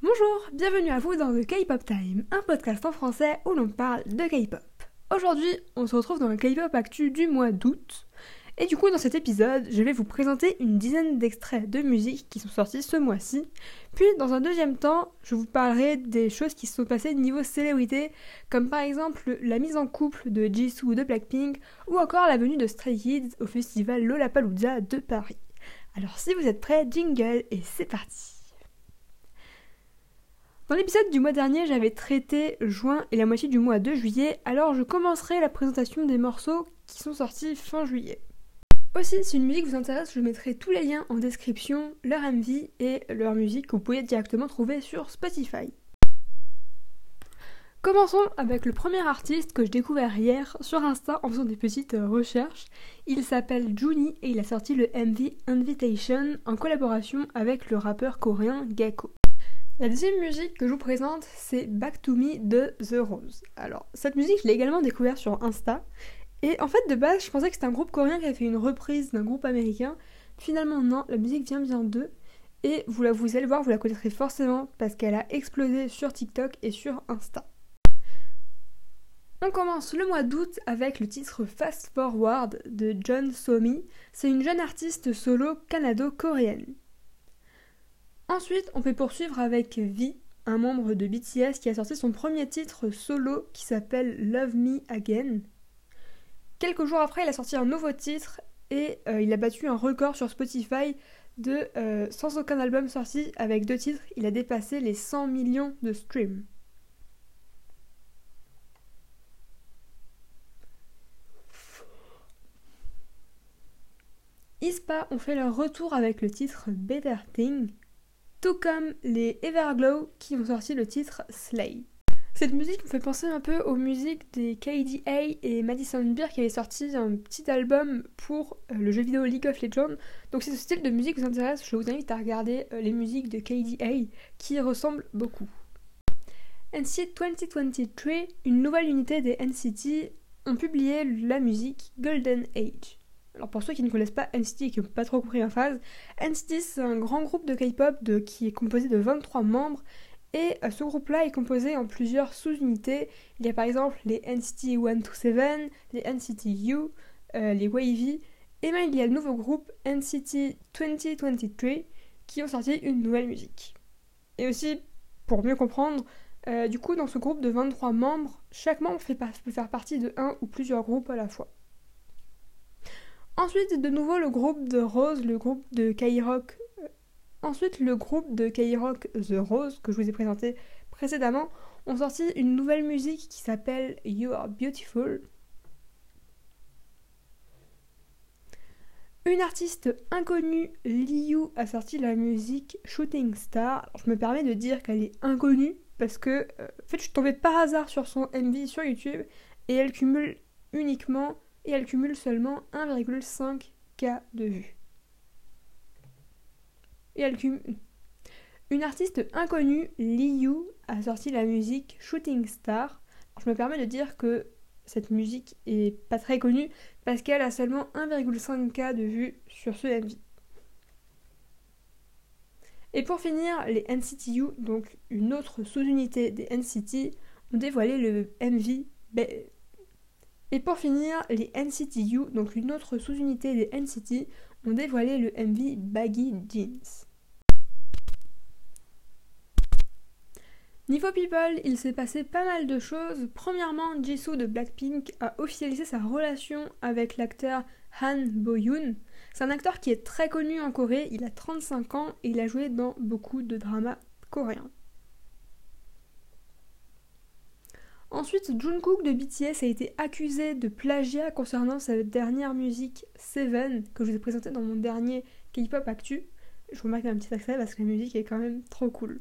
Bonjour, bienvenue à vous dans The K-Pop Time, un podcast en français où l'on parle de K-Pop. Aujourd'hui, on se retrouve dans le K-Pop Actu du mois d'août. Et du coup, dans cet épisode, je vais vous présenter une dizaine d'extraits de musique qui sont sortis ce mois-ci. Puis, dans un deuxième temps, je vous parlerai des choses qui se sont passées niveau célébrité, comme par exemple la mise en couple de Jisoo de Blackpink, ou encore la venue de Stray Kids au festival Lollapalooza de Paris. Alors si vous êtes prêts, jingle et c'est parti dans l'épisode du mois dernier, j'avais traité juin et la moitié du mois de juillet, alors je commencerai la présentation des morceaux qui sont sortis fin juillet. Aussi, si une musique vous intéresse, je mettrai tous les liens en description, leur MV et leur musique que vous pouvez directement trouver sur Spotify. Commençons avec le premier artiste que je découvert hier sur Insta en faisant des petites recherches. Il s'appelle Juni et il a sorti le MV Invitation en collaboration avec le rappeur coréen Gecko. La deuxième musique que je vous présente, c'est Back to Me de The Rose. Alors, cette musique, je l'ai également découverte sur Insta. Et en fait, de base, je pensais que c'était un groupe coréen qui avait fait une reprise d'un groupe américain. Finalement, non, la musique vient bien d'eux. Et vous, la, vous allez voir, vous la connaîtrez forcément parce qu'elle a explosé sur TikTok et sur Insta. On commence le mois d'août avec le titre Fast Forward de John Somi. C'est une jeune artiste solo canado-coréenne. Ensuite, on peut poursuivre avec V, un membre de BTS qui a sorti son premier titre solo qui s'appelle Love Me Again. Quelques jours après, il a sorti un nouveau titre et euh, il a battu un record sur Spotify de euh, sans aucun album sorti avec deux titres, il a dépassé les 100 millions de streams. Ispa ont fait leur retour avec le titre Better Thing tout comme les Everglow qui ont sorti le titre Slay. Cette musique me fait penser un peu aux musiques des KDA et Madison Beer qui avaient sorti un petit album pour euh, le jeu vidéo League of Legends. Donc si ce style de musique vous intéresse, je vous invite à regarder euh, les musiques de KDA qui ressemblent beaucoup. NCT 2023, une nouvelle unité des NCT, ont publié la musique Golden Age. Alors pour ceux qui ne connaissent pas NCT et qui n'ont pas trop compris ma phase, NCT c'est un grand groupe de K-pop qui est composé de 23 membres et euh, ce groupe-là est composé en plusieurs sous-unités. Il y a par exemple les NCT 127, les NCT U, euh, les Wavy, et même il y a le nouveau groupe NCT 2023 qui ont sorti une nouvelle musique. Et aussi, pour mieux comprendre, euh, du coup dans ce groupe de 23 membres, chaque membre peut faire partie de un ou plusieurs groupes à la fois. Ensuite, de nouveau, le groupe de Rose, le groupe de K-Rock. Euh, ensuite, le groupe de K-Rock The Rose, que je vous ai présenté précédemment, ont sorti une nouvelle musique qui s'appelle You Are Beautiful. Une artiste inconnue, Liu, a sorti la musique Shooting Star. je me permets de dire qu'elle est inconnue parce que euh, je suis tombée par hasard sur son MV sur YouTube et elle cumule uniquement et elle cumule seulement 1,5K de vues. Et elle cumule... Une artiste inconnue, Liu, a sorti la musique Shooting Star. je me permets de dire que cette musique est pas très connue parce qu'elle a seulement 1,5K de vues sur ce MV. Et pour finir, les NCTU, donc une autre sous-unité des NCT, ont dévoilé le MV et pour finir, les NCTU, donc une autre sous-unité des NCT, ont dévoilé le MV Baggy Jeans. Niveau People, il s'est passé pas mal de choses. Premièrement, Jisoo de Blackpink a officialisé sa relation avec l'acteur Han Bo-yoon. C'est un acteur qui est très connu en Corée, il a 35 ans et il a joué dans beaucoup de dramas coréens. Ensuite, Jungkook de BTS a été accusé de plagiat concernant sa dernière musique Seven que je vous ai présentée dans mon dernier K-pop Actu. Je vous remarque un petit accès parce que la musique est quand même trop cool.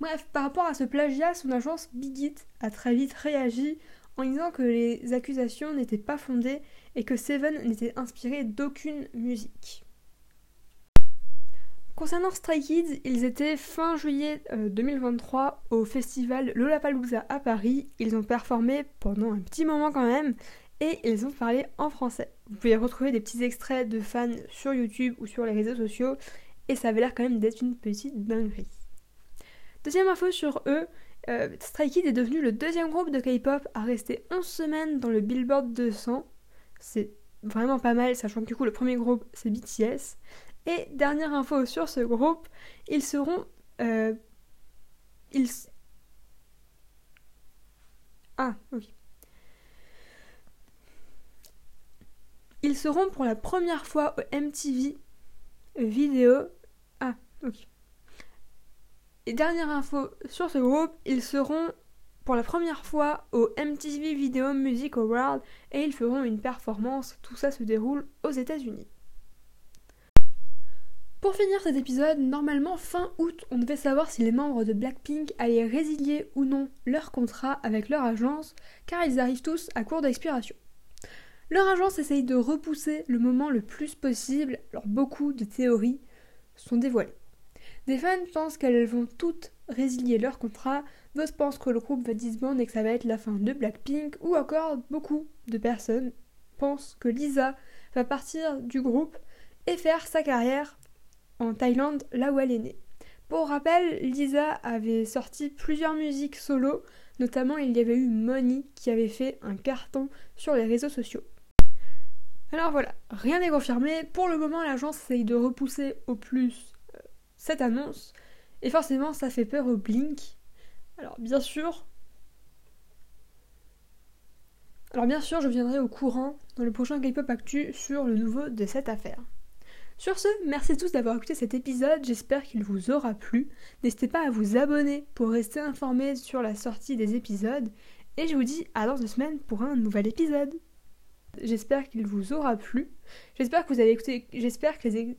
Bref, par rapport à ce plagiat, son agence Big a très vite réagi en disant que les accusations n'étaient pas fondées et que Seven n'était inspiré d'aucune musique. Concernant Stray Kids, ils étaient fin juillet 2023 euh, au festival Lollapalooza à Paris. Ils ont performé pendant un petit moment quand même et ils ont parlé en français. Vous pouvez retrouver des petits extraits de fans sur YouTube ou sur les réseaux sociaux et ça avait l'air quand même d'être une petite dinguerie. Deuxième info sur eux, euh, Stray Kids est devenu le deuxième groupe de K-pop à rester 11 semaines dans le Billboard 200. C'est vraiment pas mal, sachant que du coup le premier groupe c'est BTS. Et dernière info sur ce groupe, ils seront... Euh, ils... Ah, oui. Ils seront pour la première fois au MTV vidéo. Ah, ok. Et dernière info sur ce groupe, ils seront pour la première fois au MTV Video Music Award et ils feront une performance. Tout ça se déroule aux États-Unis. Pour finir cet épisode, normalement fin août, on devait savoir si les membres de Blackpink allaient résilier ou non leur contrat avec leur agence, car ils arrivent tous à court d'expiration. Leur agence essaye de repousser le moment le plus possible, alors beaucoup de théories sont dévoilées. Des fans pensent qu'elles vont toutes résilier leur contrat, d'autres pensent que le groupe va disband et que ça va être la fin de Blackpink, ou encore beaucoup de personnes pensent que Lisa va partir du groupe et faire sa carrière en Thaïlande, là où elle est née. Pour rappel, Lisa avait sorti plusieurs musiques solo, notamment il y avait eu Money qui avait fait un carton sur les réseaux sociaux. Alors voilà, rien n'est confirmé. Pour le moment, l'agence essaye de repousser au plus euh, cette annonce. Et forcément, ça fait peur au Blink. Alors bien sûr. Alors bien sûr, je viendrai au courant dans le prochain K-pop Actu sur le nouveau de cette affaire. Sur ce, merci tous d'avoir écouté cet épisode, j'espère qu'il vous aura plu. N'hésitez pas à vous abonner pour rester informé sur la sortie des épisodes. Et je vous dis à dans deux semaines pour un nouvel épisode. J'espère qu'il vous aura plu. J'espère que vous avez écouté. J'espère que les.